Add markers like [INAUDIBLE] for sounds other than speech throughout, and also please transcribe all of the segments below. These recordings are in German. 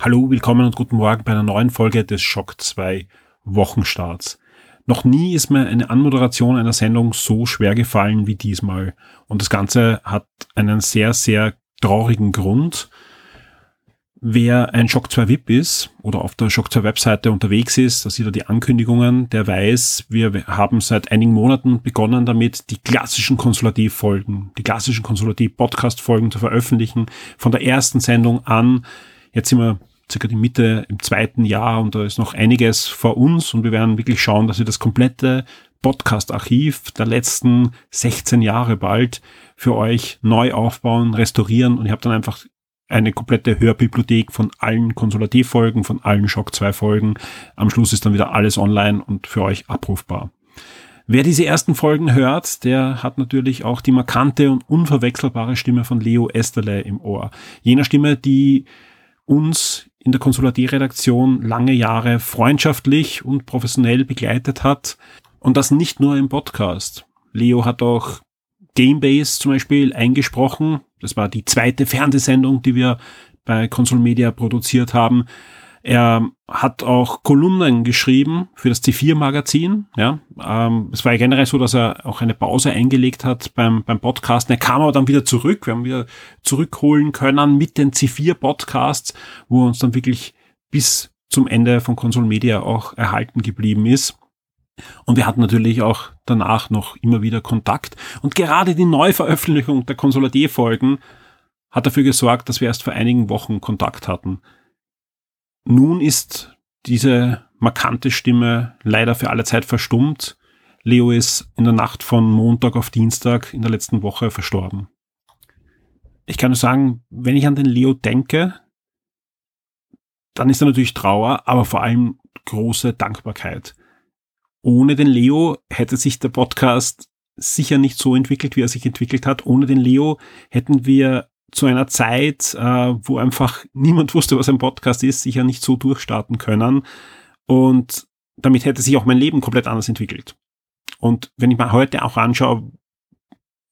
Hallo, willkommen und guten Morgen bei einer neuen Folge des Schock 2 Wochenstarts. Noch nie ist mir eine Anmoderation einer Sendung so schwer gefallen wie diesmal. Und das Ganze hat einen sehr, sehr traurigen Grund. Wer ein Shock 2 VIP ist oder auf der Shock 2 Webseite unterwegs ist, da sieht er die Ankündigungen, der weiß, wir haben seit einigen Monaten begonnen damit, die klassischen Konsulativfolgen, die klassischen Konsulativ-Podcast-Folgen zu veröffentlichen. Von der ersten Sendung an. Jetzt sind wir circa die Mitte im zweiten Jahr und da ist noch einiges vor uns und wir werden wirklich schauen, dass wir das komplette Podcast-Archiv der letzten 16 Jahre bald für euch neu aufbauen, restaurieren und ihr habt dann einfach eine komplette Hörbibliothek von allen Konsulativfolgen, von allen Shock 2 Folgen. Am Schluss ist dann wieder alles online und für euch abrufbar. Wer diese ersten Folgen hört, der hat natürlich auch die markante und unverwechselbare Stimme von Leo Esterle im Ohr. Jener Stimme, die uns in der Konsulativredaktion lange Jahre freundschaftlich und professionell begleitet hat. Und das nicht nur im Podcast. Leo hat auch Gamebase zum Beispiel eingesprochen. Das war die zweite Fernsehsendung, die wir bei Console Media produziert haben. Er hat auch Kolumnen geschrieben für das C4-Magazin. Ja, ähm, es war ja generell so, dass er auch eine Pause eingelegt hat beim, beim Podcasten. Er kam aber dann wieder zurück. Wir haben wieder zurückholen können mit den C4-Podcasts, wo er uns dann wirklich bis zum Ende von Console Media auch erhalten geblieben ist. Und wir hatten natürlich auch danach noch immer wieder Kontakt. Und gerade die Neuveröffentlichung der Konsolativ-Folgen hat dafür gesorgt, dass wir erst vor einigen Wochen Kontakt hatten. Nun ist diese markante Stimme leider für alle Zeit verstummt. Leo ist in der Nacht von Montag auf Dienstag in der letzten Woche verstorben. Ich kann nur sagen, wenn ich an den Leo denke, dann ist da natürlich Trauer, aber vor allem große Dankbarkeit. Ohne den Leo hätte sich der Podcast sicher nicht so entwickelt, wie er sich entwickelt hat. Ohne den Leo hätten wir zu einer Zeit, äh, wo einfach niemand wusste, was ein Podcast ist, sicher nicht so durchstarten können. Und damit hätte sich auch mein Leben komplett anders entwickelt. Und wenn ich mir heute auch anschaue,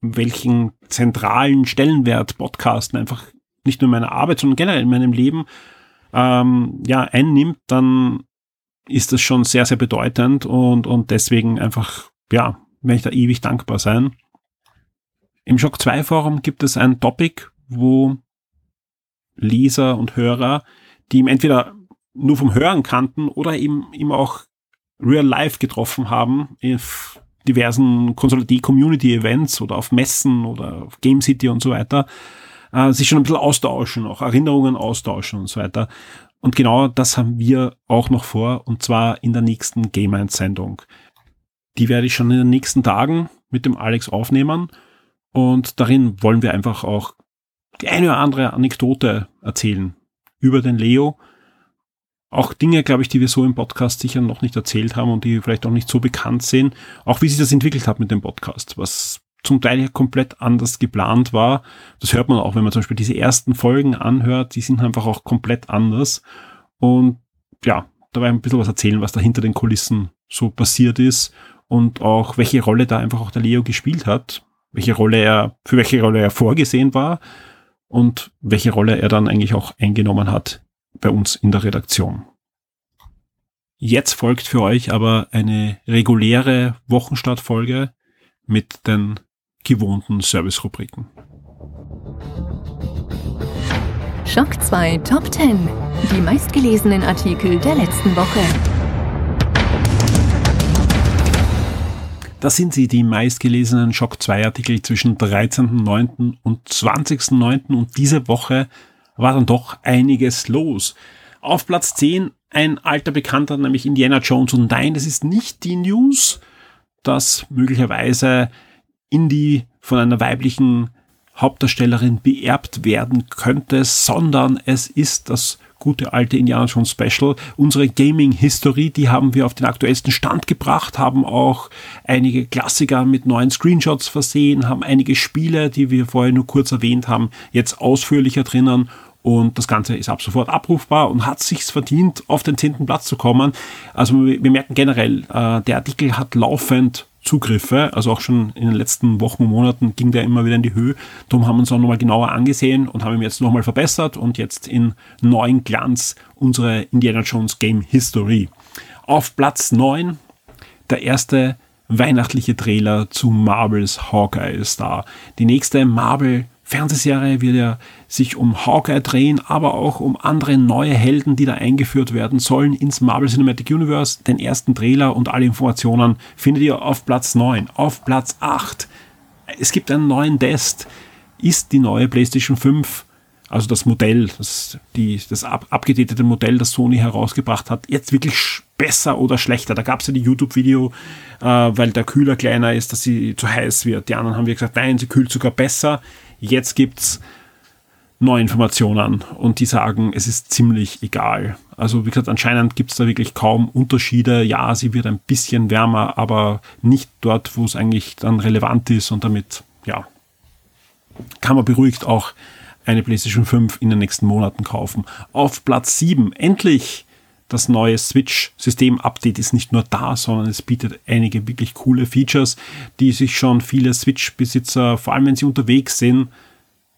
welchen zentralen Stellenwert Podcasten einfach nicht nur in meiner Arbeit, sondern generell in meinem Leben ähm, ja einnimmt, dann ist das schon sehr, sehr bedeutend und, und deswegen einfach, ja, werde ich da ewig dankbar sein. Im Shock 2 Forum gibt es ein Topic, wo Leser und Hörer, die ihm entweder nur vom Hören kannten oder eben ihm auch real life getroffen haben, auf diversen Konsolidatie-Community-Events oder auf Messen oder auf Game City und so weiter, äh, sich schon ein bisschen austauschen, auch Erinnerungen austauschen und so weiter. Und genau das haben wir auch noch vor, und zwar in der nächsten Game 1 Sendung. Die werde ich schon in den nächsten Tagen mit dem Alex aufnehmen. Und darin wollen wir einfach auch die eine oder andere Anekdote erzählen über den Leo. Auch Dinge, glaube ich, die wir so im Podcast sicher noch nicht erzählt haben und die vielleicht auch nicht so bekannt sind. Auch wie sich das entwickelt hat mit dem Podcast, was zum Teil ja komplett anders geplant war. Das hört man auch, wenn man zum Beispiel diese ersten Folgen anhört, die sind einfach auch komplett anders. Und ja, da war ein bisschen was erzählen, was da hinter den Kulissen so passiert ist und auch welche Rolle da einfach auch der Leo gespielt hat, welche Rolle er, für welche Rolle er vorgesehen war und welche Rolle er dann eigentlich auch eingenommen hat bei uns in der Redaktion. Jetzt folgt für euch aber eine reguläre Wochenstartfolge mit den gewohnten Service-Rubriken. Schock 2 Top 10. Die meistgelesenen Artikel der letzten Woche. Das sind sie, die meistgelesenen Shock 2 Artikel zwischen 13.09. und 20.09. Und diese Woche war dann doch einiges los. Auf Platz 10 ein alter Bekannter, nämlich Indiana Jones. Und nein, das ist nicht die News, dass möglicherweise Indy von einer weiblichen Hauptdarstellerin beerbt werden könnte, sondern es ist das gute alte Indiana Jones Special. Unsere Gaming History, die haben wir auf den aktuellsten Stand gebracht, haben auch einige Klassiker mit neuen Screenshots versehen, haben einige Spiele, die wir vorher nur kurz erwähnt haben, jetzt ausführlicher drinnen und das Ganze ist ab sofort abrufbar und hat sich's verdient, auf den zehnten Platz zu kommen. Also wir merken generell, äh, der Artikel hat laufend Zugriffe, also auch schon in den letzten Wochen und Monaten ging der immer wieder in die Höhe. Darum haben wir uns auch nochmal genauer angesehen und haben ihn jetzt nochmal verbessert und jetzt in neuen Glanz unsere Indiana Jones Game History. Auf Platz 9 der erste weihnachtliche Trailer zu Marvels Hawkeye da. Die nächste Marvel Fernsehserie wird ja sich um Hawkeye drehen, aber auch um andere neue Helden, die da eingeführt werden sollen ins Marvel Cinematic Universe. Den ersten Trailer und alle Informationen findet ihr auf Platz 9. Auf Platz 8. Es gibt einen neuen Test. Ist die neue PlayStation 5 also das Modell, das, die, das ab, abgedatete Modell, das Sony herausgebracht hat, jetzt wirklich besser oder schlechter. Da gab es ja die YouTube-Video, äh, weil der Kühler kleiner ist, dass sie zu heiß wird. Die anderen haben gesagt, nein, sie kühlt sogar besser. Jetzt gibt's neue Informationen und die sagen, es ist ziemlich egal. Also wie gesagt, anscheinend gibt's da wirklich kaum Unterschiede. Ja, sie wird ein bisschen wärmer, aber nicht dort, wo es eigentlich dann relevant ist und damit, ja, kann man beruhigt auch eine PlayStation 5 in den nächsten Monaten kaufen. Auf Platz 7, endlich das neue Switch-System-Update ist nicht nur da, sondern es bietet einige wirklich coole Features, die sich schon viele Switch-Besitzer, vor allem wenn sie unterwegs sind,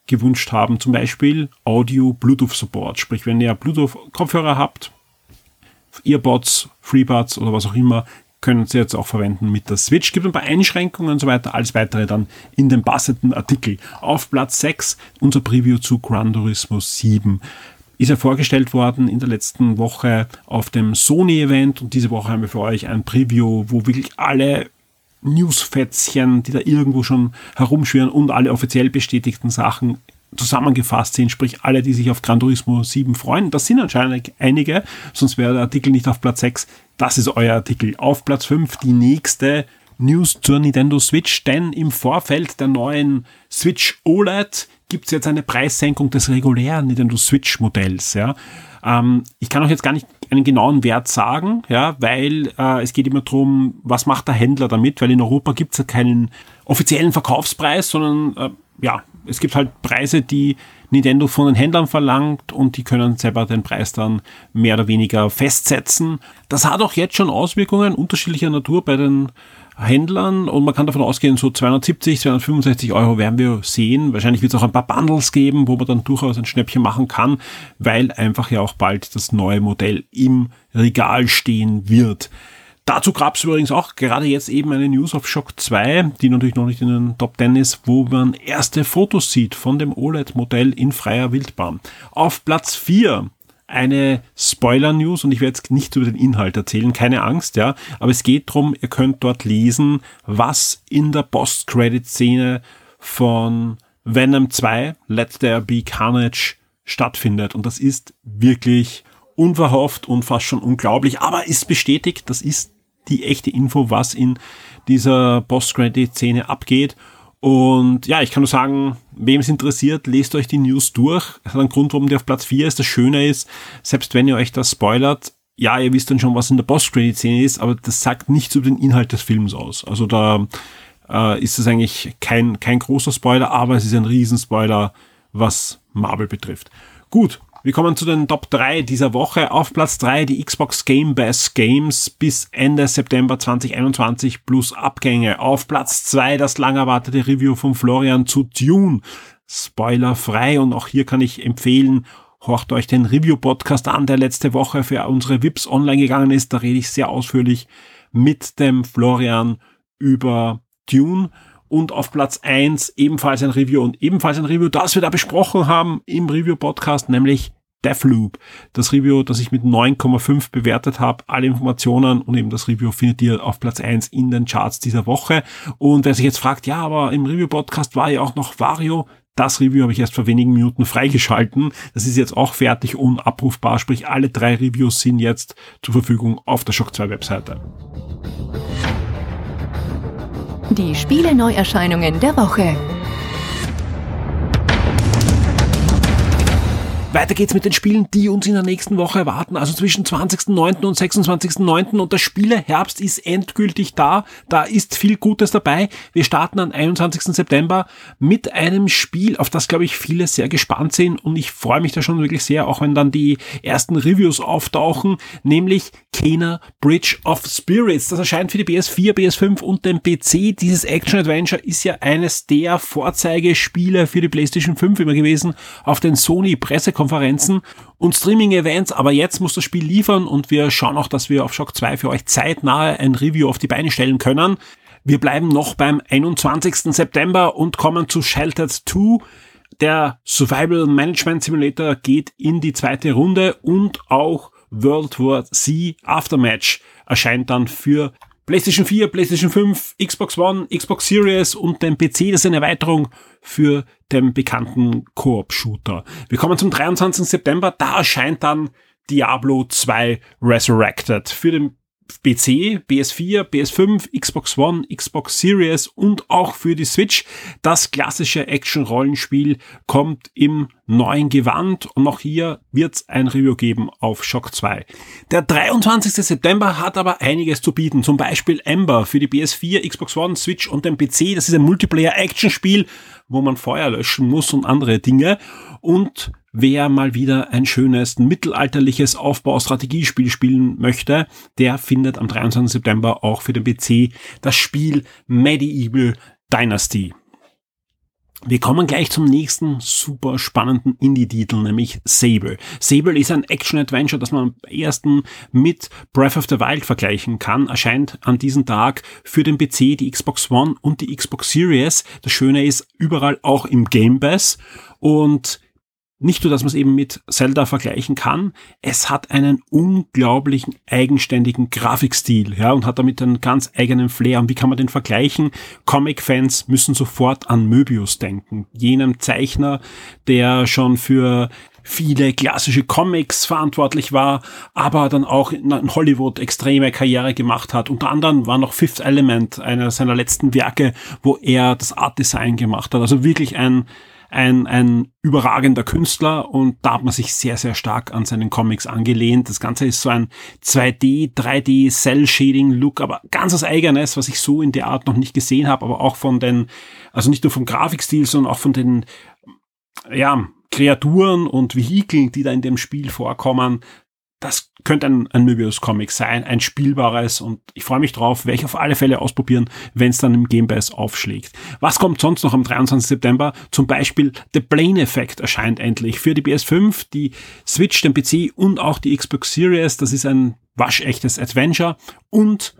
gewünscht haben. Zum Beispiel Audio-Bluetooth-Support. Sprich, wenn ihr Bluetooth-Kopfhörer habt, Earbuds, FreeBuds oder was auch immer, können Sie jetzt auch verwenden mit der Switch. Gibt ein paar Einschränkungen und so weiter. Alles weitere dann in dem passenden Artikel. Auf Platz 6 unser Preview zu Gran Turismo 7 ist ja vorgestellt worden in der letzten Woche auf dem Sony-Event und diese Woche haben wir für euch ein Preview, wo wirklich alle Newsfätzchen, die da irgendwo schon herumschwirren und alle offiziell bestätigten Sachen zusammengefasst sind, sprich alle, die sich auf Gran Turismo 7 freuen. Das sind anscheinend einige, sonst wäre der Artikel nicht auf Platz 6. Das ist euer Artikel. Auf Platz 5 die nächste News zur Nintendo Switch, denn im Vorfeld der neuen Switch OLED gibt es jetzt eine Preissenkung des regulären Nintendo Switch Modells. Ja. Ähm, ich kann euch jetzt gar nicht einen genauen Wert sagen, ja, weil äh, es geht immer darum, was macht der Händler damit, weil in Europa gibt es ja keinen offiziellen Verkaufspreis, sondern äh, ja, es gibt halt Preise, die Nintendo von den Händlern verlangt und die können selber den Preis dann mehr oder weniger festsetzen. Das hat auch jetzt schon Auswirkungen unterschiedlicher Natur bei den Händlern und man kann davon ausgehen, so 270, 265 Euro werden wir sehen. Wahrscheinlich wird es auch ein paar Bundles geben, wo man dann durchaus ein Schnäppchen machen kann, weil einfach ja auch bald das neue Modell im Regal stehen wird. Dazu gab es übrigens auch gerade jetzt eben eine News auf Shock 2, die natürlich noch nicht in den Top 10 ist, wo man erste Fotos sieht von dem OLED-Modell in freier Wildbahn. Auf Platz 4 eine Spoiler-News und ich werde jetzt nicht über den Inhalt erzählen, keine Angst, ja, aber es geht darum, ihr könnt dort lesen, was in der Post-Credit-Szene von Venom 2, Let There Be Carnage, stattfindet. Und das ist wirklich unverhofft und fast schon unglaublich, aber ist bestätigt, das ist die echte Info, was in dieser Post-Credit-Szene abgeht und ja, ich kann nur sagen, wem es interessiert, lest euch die News durch. Es hat einen Grund, warum die auf Platz 4 ist. Das Schöne ist, selbst wenn ihr euch das spoilert, ja, ihr wisst dann schon, was in der Post-Credit-Szene ist, aber das sagt nichts über den Inhalt des Films aus. Also da äh, ist es eigentlich kein, kein großer Spoiler, aber es ist ein Riesenspoiler, was Marvel betrifft. Gut, wir kommen zu den Top 3 dieser Woche. Auf Platz 3 die Xbox Game Pass Games bis Ende September 2021 plus Abgänge. Auf Platz 2 das lang erwartete Review von Florian zu Dune. Spoilerfrei und auch hier kann ich empfehlen, horcht euch den Review-Podcast an, der letzte Woche für unsere VIPs online gegangen ist. Da rede ich sehr ausführlich mit dem Florian über Dune und auf Platz eins ebenfalls ein Review und ebenfalls ein Review, das wir da besprochen haben im Review-Podcast, nämlich Deathloop. Das Review, das ich mit 9,5 bewertet habe. Alle Informationen und eben das Review findet ihr auf Platz eins in den Charts dieser Woche. Und wer sich jetzt fragt, ja, aber im Review-Podcast war ja auch noch Vario. Das Review habe ich erst vor wenigen Minuten freigeschalten. Das ist jetzt auch fertig und abrufbar. Sprich, alle drei Reviews sind jetzt zur Verfügung auf der Shock 2 Webseite. Die Spiele-Neuerscheinungen der Woche. Weiter geht's mit den Spielen, die uns in der nächsten Woche erwarten, also zwischen 20.09. und 26.09. und der Spieleherbst ist endgültig da. Da ist viel Gutes dabei. Wir starten am 21. September mit einem Spiel, auf das, glaube ich, viele sehr gespannt sind und ich freue mich da schon wirklich sehr, auch wenn dann die ersten Reviews auftauchen, nämlich Kena Bridge of Spirits. Das erscheint für die PS4, PS5 und den PC. Dieses Action-Adventure ist ja eines der Vorzeigespiele für die PlayStation 5 immer gewesen auf den Sony Presse Konferenzen und Streaming-Events, aber jetzt muss das Spiel liefern und wir schauen auch, dass wir auf Shock 2 für euch zeitnahe ein Review auf die Beine stellen können. Wir bleiben noch beim 21. September und kommen zu Sheltered 2. Der Survival Management Simulator geht in die zweite Runde und auch World War Z Aftermatch erscheint dann für PlayStation 4, PlayStation 5, Xbox One, Xbox Series und den PC. Das ist eine Erweiterung für den bekannten Koop-Shooter. Wir kommen zum 23. September. Da erscheint dann Diablo 2 Resurrected für den PC, PS4, PS5, Xbox One, Xbox Series und auch für die Switch. Das klassische Action-Rollenspiel kommt im neuen Gewand und auch hier wird es ein Review geben auf Shock 2. Der 23. September hat aber einiges zu bieten, zum Beispiel Ember für die PS4, Xbox One, Switch und den PC. Das ist ein Multiplayer-Action-Spiel, wo man Feuer löschen muss und andere Dinge. Und Wer mal wieder ein schönes mittelalterliches Aufbaustrategiespiel spielen möchte, der findet am 23. September auch für den PC das Spiel Medieval Dynasty. Wir kommen gleich zum nächsten super spannenden Indie-Titel, nämlich Sable. Sable ist ein Action-Adventure, das man am ersten mit Breath of the Wild vergleichen kann. Erscheint an diesem Tag für den PC, die Xbox One und die Xbox Series. Das Schöne ist, überall auch im Game Pass. Und nicht nur, dass man es eben mit Zelda vergleichen kann, es hat einen unglaublichen eigenständigen Grafikstil, ja, und hat damit einen ganz eigenen Flair. Und wie kann man den vergleichen? Comic-Fans müssen sofort an Möbius denken, jenem Zeichner, der schon für viele klassische Comics verantwortlich war, aber dann auch in Hollywood extreme Karriere gemacht hat. Unter anderem war noch Fifth Element einer seiner letzten Werke, wo er das Art Design gemacht hat. Also wirklich ein ein, ein überragender Künstler und da hat man sich sehr, sehr stark an seinen Comics angelehnt. Das Ganze ist so ein 2D, 3D, Cell-Shading-Look, aber ganz was Eigenes, was ich so in der Art noch nicht gesehen habe, aber auch von den, also nicht nur vom Grafikstil, sondern auch von den, ja, Kreaturen und Vehikeln, die da in dem Spiel vorkommen, das könnte ein, ein Möbius-Comic sein, ein spielbares und ich freue mich drauf, werde ich auf alle Fälle ausprobieren, wenn es dann im Game Pass aufschlägt. Was kommt sonst noch am 23. September? Zum Beispiel The Plane Effect erscheint endlich für die PS5, die Switch, den PC und auch die Xbox Series. Das ist ein waschechtes Adventure und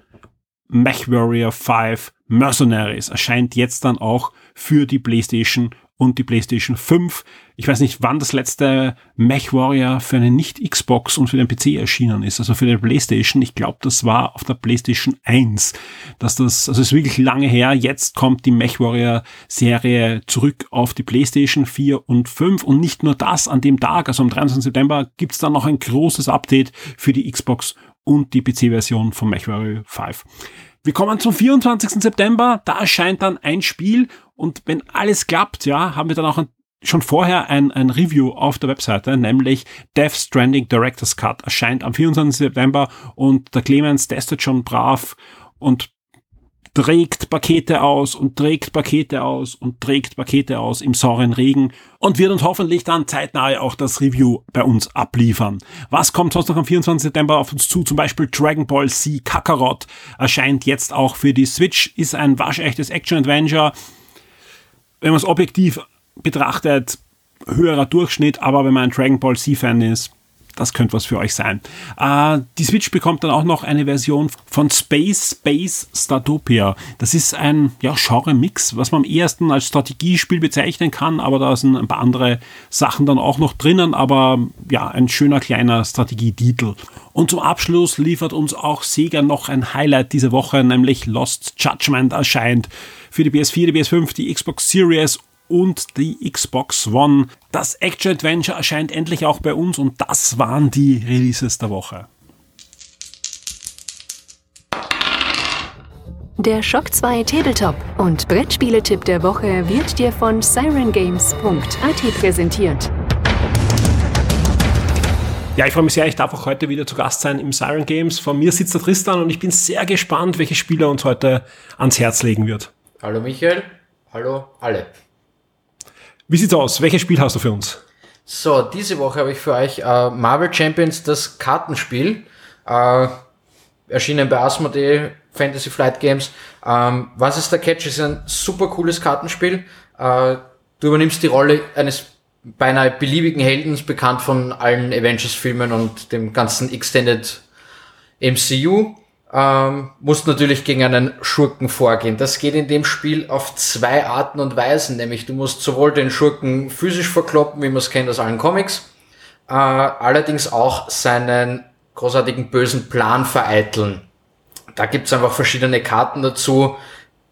MechWarrior 5 Mercenaries erscheint jetzt dann auch für die PlayStation und die PlayStation 5. Ich weiß nicht, wann das letzte MechWarrior für eine Nicht-Xbox und für den PC erschienen ist, also für die PlayStation. Ich glaube, das war auf der PlayStation 1. Dass das, also ist wirklich lange her. Jetzt kommt die MechWarrior-Serie zurück auf die PlayStation 4 und 5 und nicht nur das an dem Tag, also am 23. September gibt's dann noch ein großes Update für die Xbox und die PC-Version von MechWarrior 5. Wir kommen zum 24. September, da erscheint dann ein Spiel und wenn alles klappt, ja, haben wir dann auch ein, schon vorher ein, ein Review auf der Webseite, nämlich Death Stranding Director's Cut erscheint am 24. September und der Clemens testet schon brav und trägt Pakete aus und trägt Pakete aus und trägt Pakete aus im sauren Regen und wird uns hoffentlich dann zeitnah auch das Review bei uns abliefern. Was kommt sonst noch am 24. September auf uns zu? Zum Beispiel Dragon Ball Z Kakarot erscheint jetzt auch für die Switch, ist ein waschechtes Action-Adventure. Wenn man es objektiv betrachtet, höherer Durchschnitt, aber wenn man ein Dragon Ball Z-Fan ist, das könnte was für euch sein. Äh, die Switch bekommt dann auch noch eine Version von Space Space Statopia. Das ist ein ja, Genre-Mix, was man am ersten als Strategiespiel bezeichnen kann, aber da sind ein paar andere Sachen dann auch noch drinnen, aber ja, ein schöner kleiner Strategietitel. Und zum Abschluss liefert uns auch Sega noch ein Highlight diese Woche, nämlich Lost Judgment erscheint für die PS4, die PS5, die Xbox Series und die Xbox One. Das Action Adventure erscheint endlich auch bei uns und das waren die Releases der Woche. Der Shock 2 Tabletop und Brettspieletipp der Woche wird dir von sirengames.at präsentiert. Ja, ich freue mich sehr, ich darf auch heute wieder zu Gast sein im Siren Games. Vor mir sitzt der Tristan und ich bin sehr gespannt, welche Spieler uns heute ans Herz legen wird. Hallo Michael, hallo alle. Wie sieht's aus? Welches Spiel hast du für uns? So, diese Woche habe ich für euch äh, Marvel Champions, das Kartenspiel, äh, erschienen bei Asmodee Fantasy Flight Games. Ähm, was ist der Catch? Es ist ein super cooles Kartenspiel. Äh, du übernimmst die Rolle eines beinahe beliebigen Heldens, bekannt von allen Avengers-Filmen und dem ganzen Extended MCU. Ähm, musst natürlich gegen einen Schurken vorgehen. Das geht in dem Spiel auf zwei Arten und Weisen, nämlich du musst sowohl den Schurken physisch verkloppen, wie man es kennt aus allen Comics, äh, allerdings auch seinen großartigen bösen Plan vereiteln. Da gibt's einfach verschiedene Karten dazu,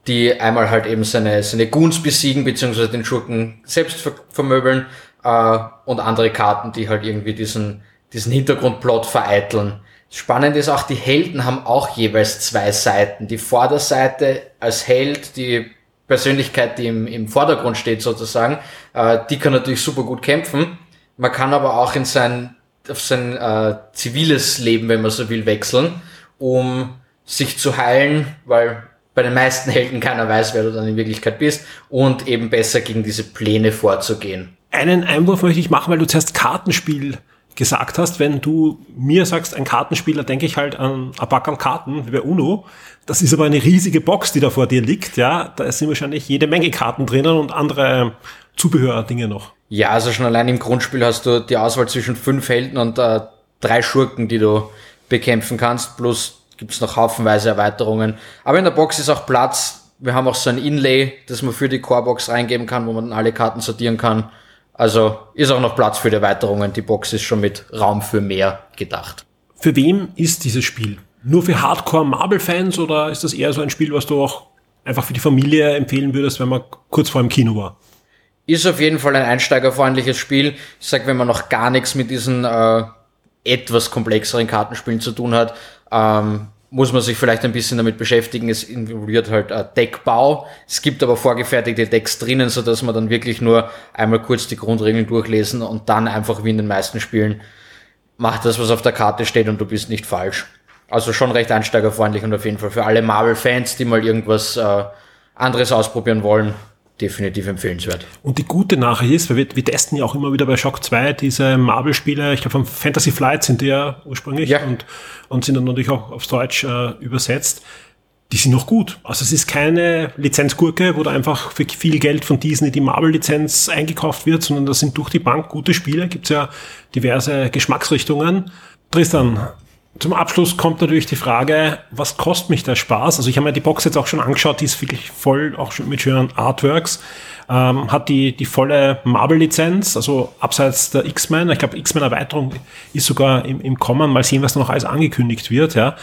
die einmal halt eben seine, seine Goons besiegen, beziehungsweise den Schurken selbst ver vermöbeln, äh, und andere Karten, die halt irgendwie diesen, diesen Hintergrundplot vereiteln. Spannend ist auch, die Helden haben auch jeweils zwei Seiten. Die Vorderseite als Held, die Persönlichkeit, die im, im Vordergrund steht sozusagen, äh, die kann natürlich super gut kämpfen. Man kann aber auch in sein, auf sein äh, ziviles Leben, wenn man so will, wechseln, um sich zu heilen, weil bei den meisten Helden keiner weiß, wer du dann in Wirklichkeit bist und eben besser gegen diese Pläne vorzugehen. Einen Einwurf möchte ich machen, weil du zuerst Kartenspiel gesagt hast. Wenn du mir sagst, ein Kartenspieler, denke ich halt an ein Pack Karten, wie bei UNO. Das ist aber eine riesige Box, die da vor dir liegt. Ja, da sind wahrscheinlich jede Menge Karten drinnen und andere Zubehördinge noch. Ja, also schon allein im Grundspiel hast du die Auswahl zwischen fünf Helden und äh, drei Schurken, die du bekämpfen kannst. Plus gibt's noch haufenweise Erweiterungen. Aber in der Box ist auch Platz. Wir haben auch so ein Inlay, das man für die Core-Box reingeben kann, wo man dann alle Karten sortieren kann. Also ist auch noch Platz für die Erweiterungen. Die Box ist schon mit Raum für mehr gedacht. Für wem ist dieses Spiel? Nur für Hardcore-Marvel-Fans oder ist das eher so ein Spiel, was du auch einfach für die Familie empfehlen würdest, wenn man kurz vor dem Kino war? Ist auf jeden Fall ein einsteigerfreundliches Spiel. Ich sag, wenn man noch gar nichts mit diesen äh, etwas komplexeren Kartenspielen zu tun hat, ähm, muss man sich vielleicht ein bisschen damit beschäftigen. Es involviert halt Deckbau. Es gibt aber vorgefertigte Decks drinnen, so dass man dann wirklich nur einmal kurz die Grundregeln durchlesen und dann einfach wie in den meisten Spielen macht das, was auf der Karte steht und du bist nicht falsch. Also schon recht einsteigerfreundlich und auf jeden Fall für alle Marvel-Fans, die mal irgendwas äh, anderes ausprobieren wollen, definitiv empfehlenswert. Und die gute Nachricht ist, weil wir, wir testen ja auch immer wieder bei Shock 2 diese Marvel-Spiele, ich glaube von Fantasy Flight sind die ja ursprünglich ja. Und, und sind dann natürlich auch aufs Deutsch äh, übersetzt. Die sind noch gut. Also es ist keine Lizenzgurke, wo da einfach für viel Geld von Disney die Marvel-Lizenz eingekauft wird, sondern das sind durch die Bank gute Spiele. Gibt ja diverse Geschmacksrichtungen. Tristan, zum Abschluss kommt natürlich die Frage, was kostet mich der Spaß? Also ich habe mir die Box jetzt auch schon angeschaut, die ist wirklich voll, auch schon mit schönen Artworks. Ähm, hat die, die volle Marvel-Lizenz, also abseits der X-Men. Ich glaube, X-Men-Erweiterung ist sogar im, im Kommen. Mal sehen, was noch alles angekündigt wird. Ja.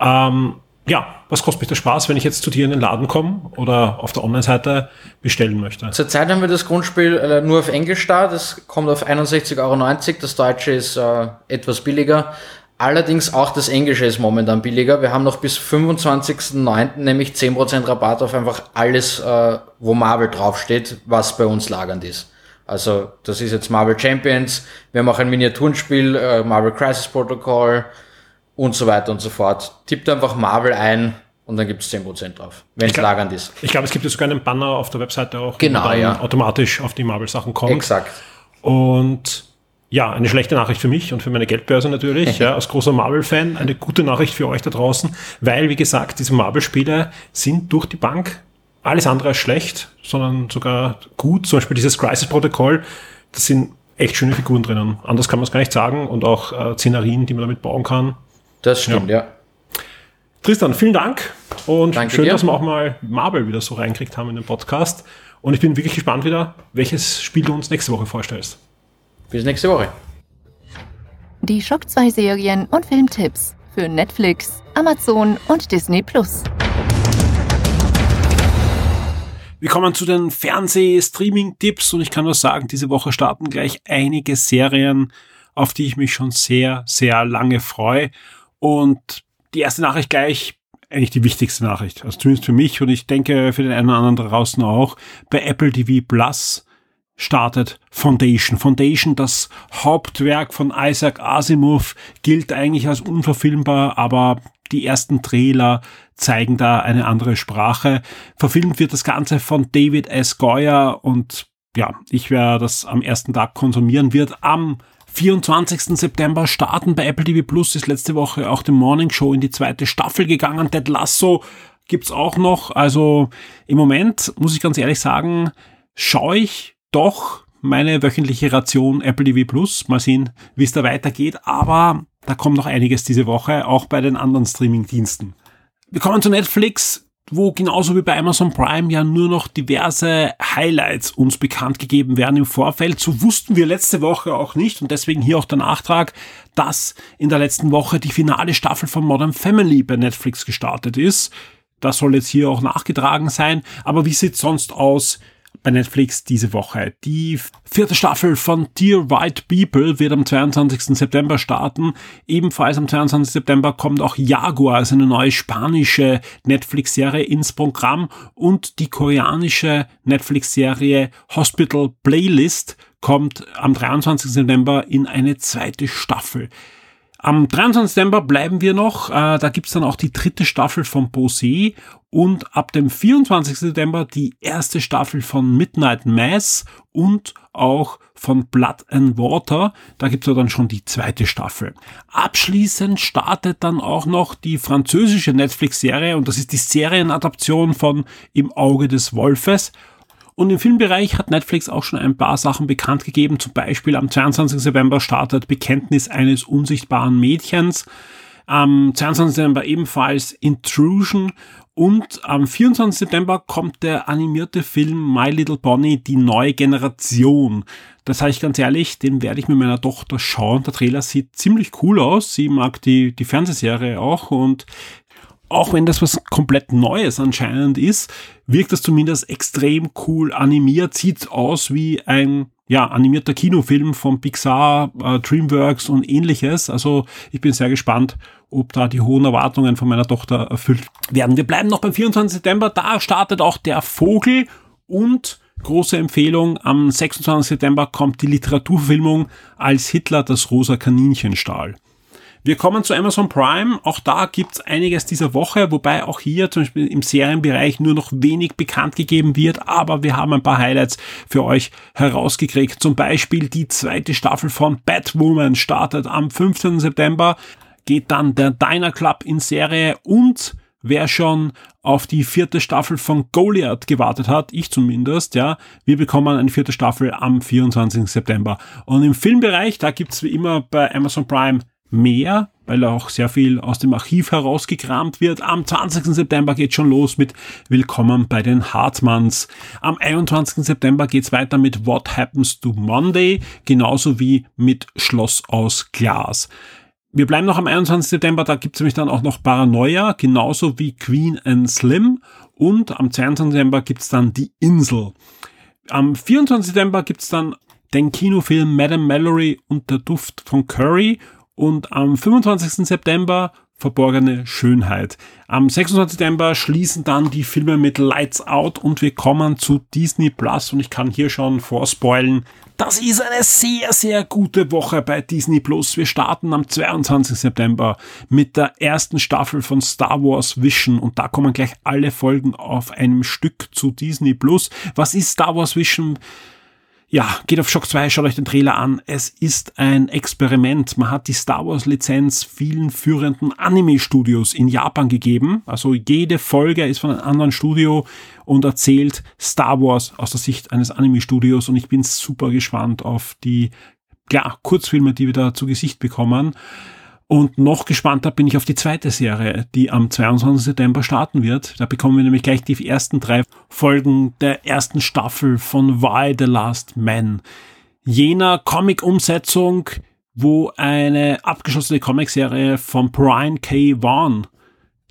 Ähm, ja, was kostet mich der Spaß, wenn ich jetzt zu dir in den Laden komme oder auf der Online-Seite bestellen möchte? Zurzeit haben wir das Grundspiel äh, nur auf Englisch da. Das kommt auf 61,90 Euro. Das Deutsche ist äh, etwas billiger. Allerdings auch das Englische ist momentan billiger. Wir haben noch bis 25.09. nämlich 10% Rabatt auf einfach alles, äh, wo Marvel draufsteht, was bei uns lagernd ist. Also das ist jetzt Marvel Champions, wir haben auch ein Miniaturenspiel, äh, Marvel Crisis Protocol und so weiter und so fort. Tippt einfach Marvel ein und dann gibt es 10% drauf, wenn es lagernd ist. Ich glaube, es gibt ja sogar einen Banner auf der Webseite auch, genau, wo dann ja. automatisch auf die Marvel-Sachen kommt. Exakt. Und ja, eine schlechte Nachricht für mich und für meine Geldbörse natürlich, [LAUGHS] ja, als großer Marvel-Fan, eine gute Nachricht für euch da draußen, weil, wie gesagt, diese Marvel-Spiele sind durch die Bank alles andere als schlecht, sondern sogar gut. Zum Beispiel dieses Crisis-Protokoll, das sind echt schöne Figuren drinnen. Anders kann man es gar nicht sagen und auch äh, Szenarien, die man damit bauen kann. Das stimmt, ja. ja. Tristan, vielen Dank und Danke schön, dir. dass wir auch mal Marvel wieder so reinkriegt haben in den Podcast. Und ich bin wirklich gespannt wieder, welches Spiel du uns nächste Woche vorstellst. Bis nächste Woche. Die Schock 2 Serien und Filmtipps für Netflix, Amazon und Disney Plus. Wir kommen zu den Fernseh-Streaming-Tipps und ich kann nur sagen, diese Woche starten gleich einige Serien, auf die ich mich schon sehr, sehr lange freue. Und die erste Nachricht gleich, eigentlich die wichtigste Nachricht, also zumindest für mich und ich denke für den einen oder anderen draußen auch, bei Apple TV Plus startet Foundation. Foundation, das Hauptwerk von Isaac Asimov, gilt eigentlich als unverfilmbar, aber die ersten Trailer zeigen da eine andere Sprache. Verfilmt wird das Ganze von David S. Goyer und ja, ich werde das am ersten Tag konsumieren, wird am 24. September starten bei Apple TV Plus, ist letzte Woche auch die Morning Show in die zweite Staffel gegangen. Ted Lasso gibt's auch noch. Also im Moment muss ich ganz ehrlich sagen, schaue ich doch meine wöchentliche Ration Apple TV Plus. Mal sehen, wie es da weitergeht. Aber da kommt noch einiges diese Woche, auch bei den anderen Streaming-Diensten. Wir kommen zu Netflix, wo genauso wie bei Amazon Prime ja nur noch diverse Highlights uns bekannt gegeben werden im Vorfeld. So wussten wir letzte Woche auch nicht und deswegen hier auch der Nachtrag, dass in der letzten Woche die finale Staffel von Modern Family bei Netflix gestartet ist. Das soll jetzt hier auch nachgetragen sein. Aber wie sieht's sonst aus? Bei Netflix diese Woche. Die vierte Staffel von Dear White People wird am 22. September starten. Ebenfalls am 22. September kommt auch Jaguar, also eine neue spanische Netflix-Serie ins Programm und die koreanische Netflix-Serie Hospital Playlist kommt am 23. September in eine zweite Staffel. Am 23. September bleiben wir noch. Äh, da gibt's dann auch die dritte Staffel von Bosé und ab dem 24. September die erste Staffel von Midnight Mass und auch von Blood and Water. Da gibt's ja dann schon die zweite Staffel. Abschließend startet dann auch noch die französische Netflix-Serie und das ist die Serienadaption von Im Auge des Wolfes. Und im Filmbereich hat Netflix auch schon ein paar Sachen bekannt gegeben. Zum Beispiel am 22. September startet Bekenntnis eines unsichtbaren Mädchens. Am 22. September ebenfalls Intrusion. Und am 24. September kommt der animierte Film My Little Bonnie, die neue Generation. Das sage ich ganz ehrlich, den werde ich mit meiner Tochter schauen. Der Trailer sieht ziemlich cool aus. Sie mag die, die Fernsehserie auch und auch wenn das was komplett Neues anscheinend ist, wirkt das zumindest extrem cool animiert, sieht aus wie ein ja, animierter Kinofilm von Pixar, äh, DreamWorks und ähnliches. Also ich bin sehr gespannt, ob da die hohen Erwartungen von meiner Tochter erfüllt werden. Wir bleiben noch beim 24. September. Da startet auch der Vogel und große Empfehlung. Am 26. September kommt die Literaturfilmung als Hitler das rosa Kaninchen stahl. Wir kommen zu Amazon Prime. Auch da gibt's einiges dieser Woche, wobei auch hier zum Beispiel im Serienbereich nur noch wenig bekannt gegeben wird. Aber wir haben ein paar Highlights für euch herausgekriegt. Zum Beispiel die zweite Staffel von Batwoman startet am 15. September. Geht dann der Diner Club in Serie und wer schon auf die vierte Staffel von Goliath gewartet hat, ich zumindest, ja, wir bekommen eine vierte Staffel am 24. September. Und im Filmbereich, da gibt's wie immer bei Amazon Prime mehr, weil auch sehr viel aus dem Archiv herausgekramt wird. Am 20. September geht schon los mit Willkommen bei den Hartmanns. Am 21. September geht's weiter mit What Happens to Monday, genauso wie mit Schloss aus Glas. Wir bleiben noch am 21. September, da gibt's nämlich dann auch noch Paranoia, genauso wie Queen and Slim. Und am 22. September gibt's dann Die Insel. Am 24. September gibt's dann den Kinofilm Madame Mallory und der Duft von Curry und am 25. September Verborgene Schönheit. Am 26. September schließen dann die Filme mit Lights Out und wir kommen zu Disney Plus und ich kann hier schon vorspoilen. Das ist eine sehr, sehr gute Woche bei Disney Plus. Wir starten am 22. September mit der ersten Staffel von Star Wars Vision und da kommen gleich alle Folgen auf einem Stück zu Disney Plus. Was ist Star Wars Vision? Ja, geht auf Shock 2, schaut euch den Trailer an. Es ist ein Experiment. Man hat die Star Wars Lizenz vielen führenden Anime-Studios in Japan gegeben. Also jede Folge ist von einem anderen Studio und erzählt Star Wars aus der Sicht eines Anime-Studios und ich bin super gespannt auf die ja, Kurzfilme, die wir da zu Gesicht bekommen. Und noch gespannter bin ich auf die zweite Serie, die am 22. September starten wird. Da bekommen wir nämlich gleich die ersten drei Folgen der ersten Staffel von Why the Last Man. Jener Comic-Umsetzung, wo eine abgeschlossene Comicserie von Brian K. Vaughan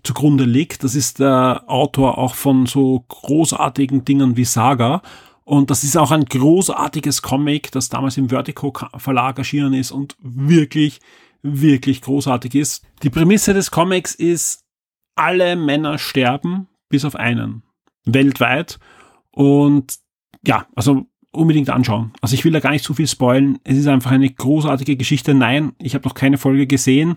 zugrunde liegt. Das ist der Autor auch von so großartigen Dingen wie Saga. Und das ist auch ein großartiges Comic, das damals im Vertigo Verlag erschienen ist und wirklich wirklich großartig ist. Die Prämisse des Comics ist, alle Männer sterben, bis auf einen. Weltweit. Und ja, also unbedingt anschauen. Also ich will da gar nicht zu viel spoilen. Es ist einfach eine großartige Geschichte. Nein, ich habe noch keine Folge gesehen,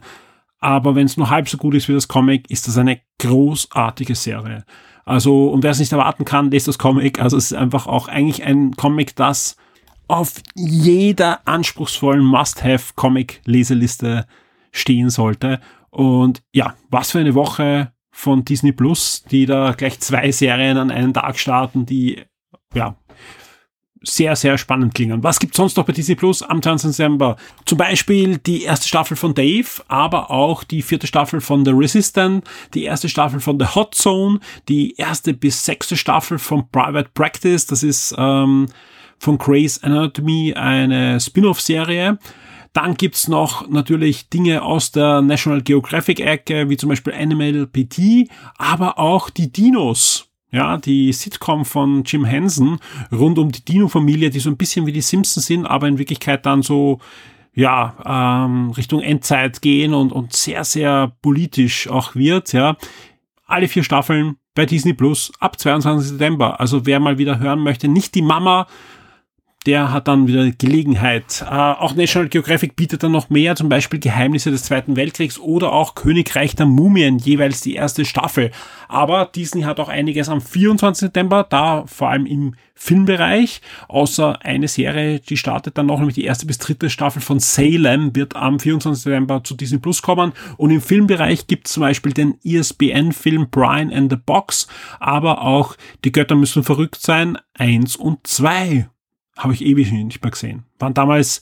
aber wenn es nur halb so gut ist wie das Comic, ist das eine großartige Serie. Also, und wer es nicht erwarten kann, lest das Comic. Also es ist einfach auch eigentlich ein Comic, das auf jeder anspruchsvollen Must-Have-Comic-Leseliste stehen sollte. Und ja, was für eine Woche von Disney Plus, die da gleich zwei Serien an einem Tag starten, die ja sehr, sehr spannend klingen. Was gibt sonst noch bei Disney Plus am 20. Dezember? Zum Beispiel die erste Staffel von Dave, aber auch die vierte Staffel von The Resistant, die erste Staffel von The Hot Zone, die erste bis sechste Staffel von Private Practice, das ist ähm, von Grey's Anatomy eine Spin-off-Serie. Dann gibt's noch natürlich Dinge aus der National Geographic-Ecke, wie zum Beispiel Animal PT, aber auch die Dinos. Ja, die Sitcom von Jim Henson rund um die Dino-Familie, die so ein bisschen wie die Simpsons sind, aber in Wirklichkeit dann so ja, ähm, Richtung Endzeit gehen und, und sehr, sehr politisch auch wird, ja. Alle vier Staffeln bei Disney Plus ab 22. September. Also wer mal wieder hören möchte, nicht die Mama der hat dann wieder Gelegenheit. Äh, auch National Geographic bietet dann noch mehr, zum Beispiel Geheimnisse des Zweiten Weltkriegs oder auch Königreich der Mumien, jeweils die erste Staffel. Aber Disney hat auch einiges am 24. September, da vor allem im Filmbereich, außer eine Serie, die startet dann noch, nämlich die erste bis dritte Staffel von Salem wird am 24. September zu Disney Plus kommen. Und im Filmbereich gibt es zum Beispiel den ISBN-Film Brian and the Box, aber auch Die Götter müssen verrückt sein, eins und zwei habe ich ewig nicht mehr gesehen. Waren damals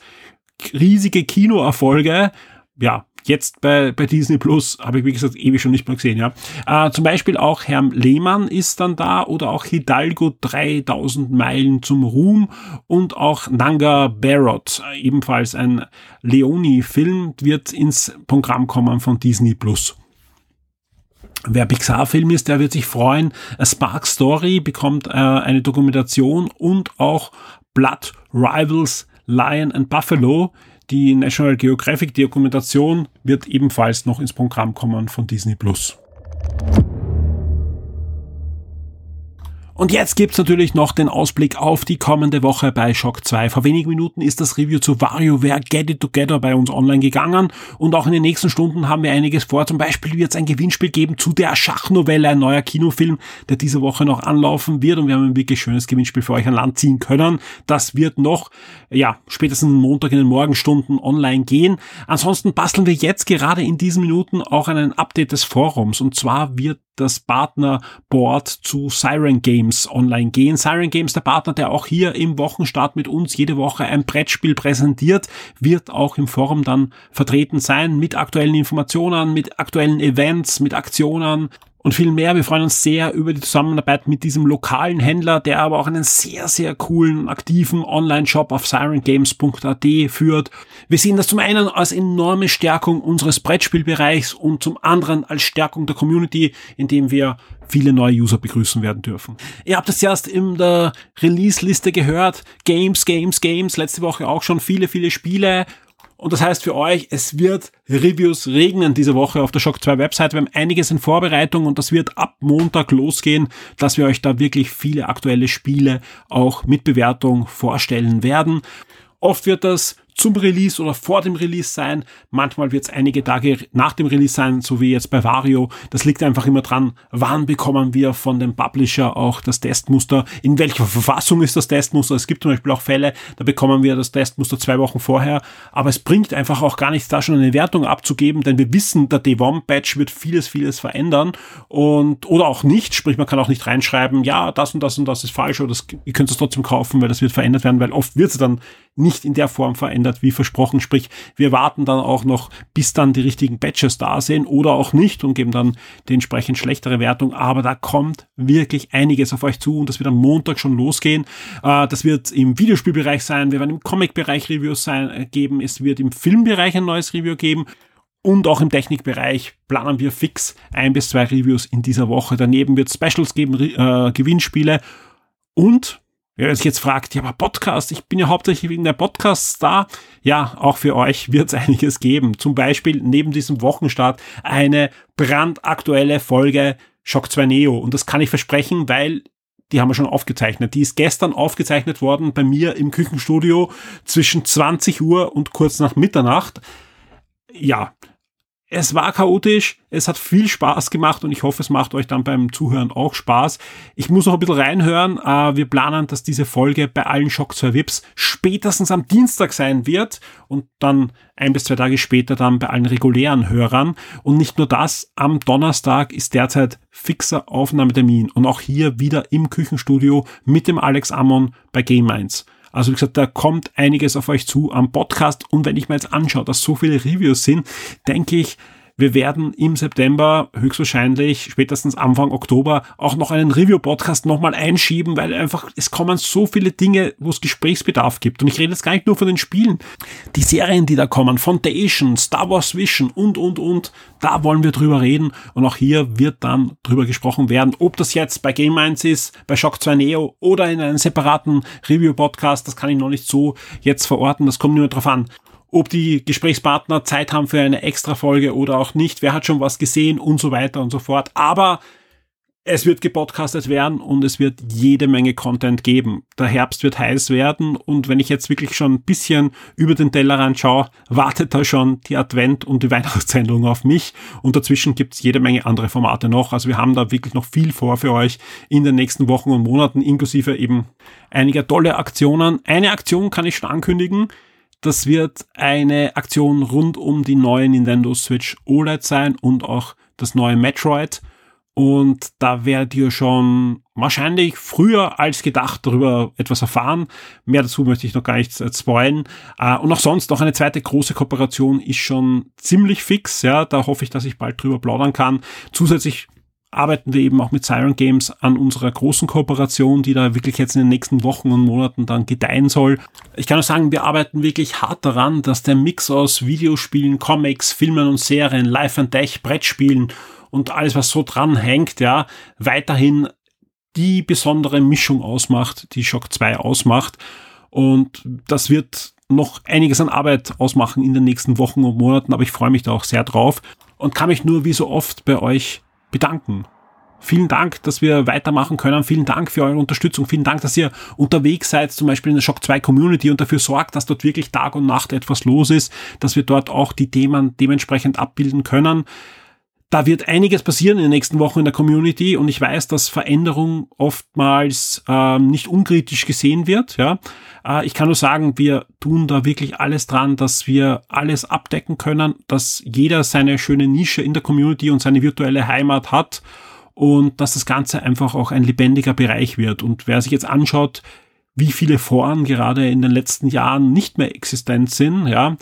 riesige Kinoerfolge. Ja, jetzt bei, bei Disney Plus habe ich, wie gesagt, ewig schon nicht mehr gesehen. Ja. Äh, zum Beispiel auch Herr Lehmann ist dann da oder auch Hidalgo 3000 Meilen zum Ruhm und auch Nanga Barrot, ebenfalls ein Leoni-Film, wird ins Programm kommen von Disney Plus. Wer Pixar-Film ist, der wird sich freuen. A Spark Story bekommt äh, eine Dokumentation und auch Blood Rivals Lion and Buffalo. Die National Geographic Dokumentation wird ebenfalls noch ins Programm kommen von Disney Plus. Und jetzt gibt's natürlich noch den Ausblick auf die kommende Woche bei Shock 2. Vor wenigen Minuten ist das Review zu WarioWare Get It Together bei uns online gegangen und auch in den nächsten Stunden haben wir einiges vor. Zum Beispiel wird es ein Gewinnspiel geben zu der Schachnovelle, ein neuer Kinofilm, der diese Woche noch anlaufen wird und wir haben ein wirklich schönes Gewinnspiel für euch an Land ziehen können. Das wird noch, ja, spätestens Montag in den Morgenstunden online gehen. Ansonsten basteln wir jetzt gerade in diesen Minuten auch einen Update des Forums und zwar wird das Partnerboard zu Siren Games online gehen. Siren Games, der Partner, der auch hier im Wochenstart mit uns jede Woche ein Brettspiel präsentiert, wird auch im Forum dann vertreten sein mit aktuellen Informationen, mit aktuellen Events, mit Aktionen und viel mehr. Wir freuen uns sehr über die Zusammenarbeit mit diesem lokalen Händler, der aber auch einen sehr, sehr coolen, aktiven Online-Shop auf sirengames.at führt. Wir sehen das zum einen als enorme Stärkung unseres Brettspielbereichs und zum anderen als Stärkung der Community, indem wir viele neue User begrüßen werden dürfen. Ihr habt es erst in der Release-Liste gehört. Games, Games, Games. Letzte Woche auch schon viele, viele Spiele. Und das heißt für euch, es wird Reviews regnen diese Woche auf der Shock 2 Website. Wir haben einiges in Vorbereitung und das wird ab Montag losgehen, dass wir euch da wirklich viele aktuelle Spiele auch mit Bewertung vorstellen werden. Oft wird das zum Release oder vor dem Release sein. Manchmal wird es einige Tage nach dem Release sein, so wie jetzt bei Vario. Das liegt einfach immer dran, wann bekommen wir von dem Publisher auch das Testmuster, in welcher Verfassung ist das Testmuster. Es gibt zum Beispiel auch Fälle, da bekommen wir das Testmuster zwei Wochen vorher, aber es bringt einfach auch gar nichts, da schon eine Wertung abzugeben, denn wir wissen, der DWOM-Patch wird vieles, vieles verändern und oder auch nicht, sprich man kann auch nicht reinschreiben, ja, das und das und das ist falsch oder das, ihr könnt es trotzdem kaufen, weil das wird verändert werden, weil oft wird es dann nicht in der Form verändert, wie versprochen. Sprich, wir warten dann auch noch, bis dann die richtigen Batches da sind oder auch nicht und geben dann die entsprechend schlechtere Wertung. Aber da kommt wirklich einiges auf euch zu und das wird am Montag schon losgehen. Äh, das wird im Videospielbereich sein, wir werden im Comic-Bereich Reviews sein, äh, geben, es wird im Filmbereich ein neues Review geben. Und auch im Technikbereich planen wir fix ein bis zwei Reviews in dieser Woche. Daneben wird Specials geben, äh, Gewinnspiele und Wer sich jetzt fragt, ja, aber Podcast, ich bin ja hauptsächlich wegen der Podcasts da. Ja, auch für euch [LAUGHS] wird es einiges geben. Zum Beispiel neben diesem Wochenstart eine brandaktuelle Folge Shock 2 Neo. Und das kann ich versprechen, weil die haben wir schon aufgezeichnet. Die ist gestern aufgezeichnet worden bei mir im Küchenstudio zwischen 20 Uhr und kurz nach Mitternacht. Ja, es war chaotisch, es hat viel Spaß gemacht und ich hoffe, es macht euch dann beim Zuhören auch Spaß. Ich muss noch ein bisschen reinhören. Äh, wir planen, dass diese Folge bei allen Shock 2 Vips spätestens am Dienstag sein wird und dann ein bis zwei Tage später dann bei allen regulären Hörern. Und nicht nur das, am Donnerstag ist derzeit fixer Aufnahmetermin und auch hier wieder im Küchenstudio mit dem Alex Ammon bei Game 1. Also wie gesagt, da kommt einiges auf euch zu am Podcast. Und wenn ich mir jetzt anschaue, dass so viele Reviews sind, denke ich, wir werden im September höchstwahrscheinlich spätestens Anfang Oktober auch noch einen Review-Podcast nochmal einschieben, weil einfach es kommen so viele Dinge, wo es Gesprächsbedarf gibt. Und ich rede jetzt gar nicht nur von den Spielen. Die Serien, die da kommen, Foundation, Star Wars Vision und, und, und, da wollen wir drüber reden. Und auch hier wird dann drüber gesprochen werden, ob das jetzt bei Game 1 ist, bei Shock 2 Neo oder in einem separaten Review-Podcast. Das kann ich noch nicht so jetzt verorten. Das kommt nur drauf an ob die Gesprächspartner Zeit haben für eine extra Folge oder auch nicht, wer hat schon was gesehen und so weiter und so fort. Aber es wird gepodcastet werden und es wird jede Menge Content geben. Der Herbst wird heiß werden und wenn ich jetzt wirklich schon ein bisschen über den Tellerrand schaue, wartet da schon die Advent- und die [LAUGHS] Weihnachtssendung auf mich und dazwischen gibt's jede Menge andere Formate noch. Also wir haben da wirklich noch viel vor für euch in den nächsten Wochen und Monaten, inklusive eben einiger tolle Aktionen. Eine Aktion kann ich schon ankündigen. Das wird eine Aktion rund um die neue Nintendo Switch OLED sein und auch das neue Metroid. Und da werdet ihr schon wahrscheinlich früher als gedacht darüber etwas erfahren. Mehr dazu möchte ich noch gar nicht spoilen. Äh, und auch sonst noch eine zweite große Kooperation ist schon ziemlich fix. Ja, da hoffe ich, dass ich bald drüber plaudern kann. Zusätzlich arbeiten wir eben auch mit Siren Games an unserer großen Kooperation, die da wirklich jetzt in den nächsten Wochen und Monaten dann gedeihen soll. Ich kann nur sagen, wir arbeiten wirklich hart daran, dass der Mix aus Videospielen, Comics, Filmen und Serien, Live and Death, Brettspielen und alles, was so dran hängt, ja, weiterhin die besondere Mischung ausmacht, die Shock 2 ausmacht. Und das wird noch einiges an Arbeit ausmachen in den nächsten Wochen und Monaten, aber ich freue mich da auch sehr drauf und kann mich nur wie so oft bei euch bedanken. Vielen Dank, dass wir weitermachen können. Vielen Dank für eure Unterstützung. Vielen Dank, dass ihr unterwegs seid, zum Beispiel in der Shock 2 Community und dafür sorgt, dass dort wirklich Tag und Nacht etwas los ist, dass wir dort auch die Themen dementsprechend abbilden können. Da wird einiges passieren in den nächsten Wochen in der Community und ich weiß, dass Veränderung oftmals ähm, nicht unkritisch gesehen wird. Ja, äh, ich kann nur sagen, wir tun da wirklich alles dran, dass wir alles abdecken können, dass jeder seine schöne Nische in der Community und seine virtuelle Heimat hat und dass das Ganze einfach auch ein lebendiger Bereich wird. Und wer sich jetzt anschaut, wie viele Foren gerade in den letzten Jahren nicht mehr existent sind, ja,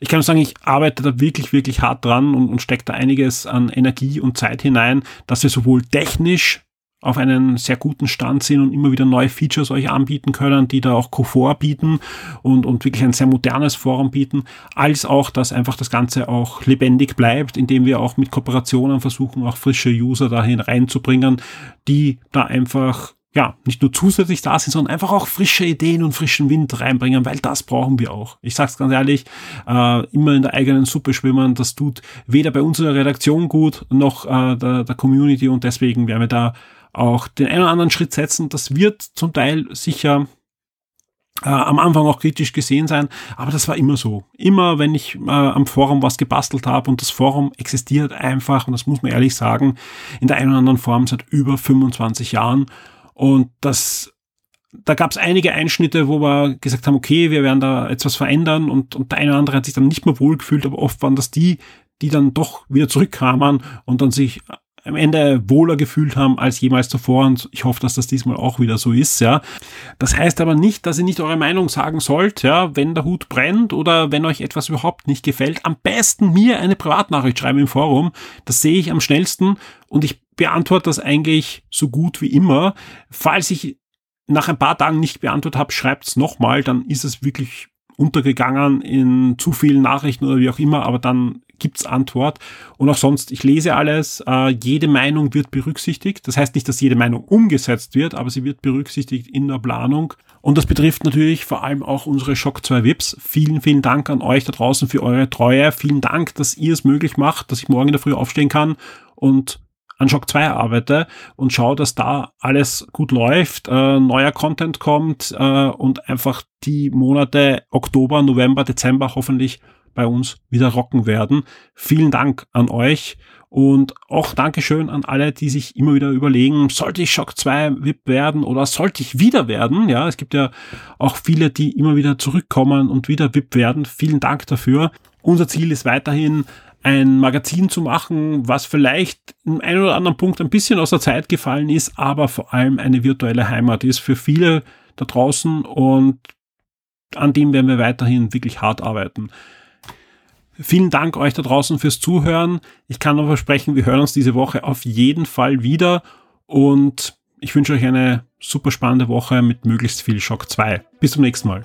ich kann nur sagen, ich arbeite da wirklich, wirklich hart dran und, und stecke da einiges an Energie und Zeit hinein, dass wir sowohl technisch auf einen sehr guten Stand sind und immer wieder neue Features euch anbieten können, die da auch Komfort bieten und, und wirklich ein sehr modernes Forum bieten, als auch, dass einfach das Ganze auch lebendig bleibt, indem wir auch mit Kooperationen versuchen, auch frische User dahin reinzubringen, die da einfach ja, nicht nur zusätzlich da sind, sondern einfach auch frische Ideen und frischen Wind reinbringen, weil das brauchen wir auch. Ich sag's ganz ehrlich, äh, immer in der eigenen Suppe schwimmen, das tut weder bei unserer Redaktion gut, noch äh, der, der Community und deswegen werden wir da auch den einen oder anderen Schritt setzen. Das wird zum Teil sicher äh, am Anfang auch kritisch gesehen sein, aber das war immer so. Immer wenn ich äh, am Forum was gebastelt habe und das Forum existiert einfach, und das muss man ehrlich sagen, in der einen oder anderen Form seit über 25 Jahren. Und das da gab es einige Einschnitte, wo wir gesagt haben, okay, wir werden da etwas verändern und, und der eine oder andere hat sich dann nicht mehr wohlgefühlt, aber oft waren das die, die dann doch wieder zurückkamen und dann sich am Ende wohler gefühlt haben als jemals zuvor und ich hoffe, dass das diesmal auch wieder so ist, ja. Das heißt aber nicht, dass ihr nicht eure Meinung sagen sollt, ja, wenn der Hut brennt oder wenn euch etwas überhaupt nicht gefällt, am besten mir eine Privatnachricht schreiben im Forum. Das sehe ich am schnellsten und ich beantworte das eigentlich so gut wie immer. Falls ich nach ein paar Tagen nicht beantwortet habe, schreibt's nochmal, dann ist es wirklich untergegangen in zu vielen Nachrichten oder wie auch immer, aber dann gibt's Antwort. Und auch sonst, ich lese alles, äh, jede Meinung wird berücksichtigt. Das heißt nicht, dass jede Meinung umgesetzt wird, aber sie wird berücksichtigt in der Planung. Und das betrifft natürlich vor allem auch unsere Shock 2 Vips. Vielen, vielen Dank an euch da draußen für eure Treue. Vielen Dank, dass ihr es möglich macht, dass ich morgen in der Früh aufstehen kann und an Shock 2 arbeite und schaue, dass da alles gut läuft, äh, neuer Content kommt äh, und einfach die Monate Oktober, November, Dezember hoffentlich bei uns wieder rocken werden. Vielen Dank an euch und auch Dankeschön an alle, die sich immer wieder überlegen, sollte ich Shock 2 VIP werden oder sollte ich wieder werden? Ja, es gibt ja auch viele, die immer wieder zurückkommen und wieder VIP werden. Vielen Dank dafür. Unser Ziel ist weiterhin, ein Magazin zu machen, was vielleicht im einen oder anderen Punkt ein bisschen aus der Zeit gefallen ist, aber vor allem eine virtuelle Heimat ist für viele da draußen und an dem werden wir weiterhin wirklich hart arbeiten. Vielen Dank euch da draußen fürs Zuhören. Ich kann nur versprechen, wir hören uns diese Woche auf jeden Fall wieder und ich wünsche euch eine super spannende Woche mit möglichst viel Schock 2. Bis zum nächsten Mal.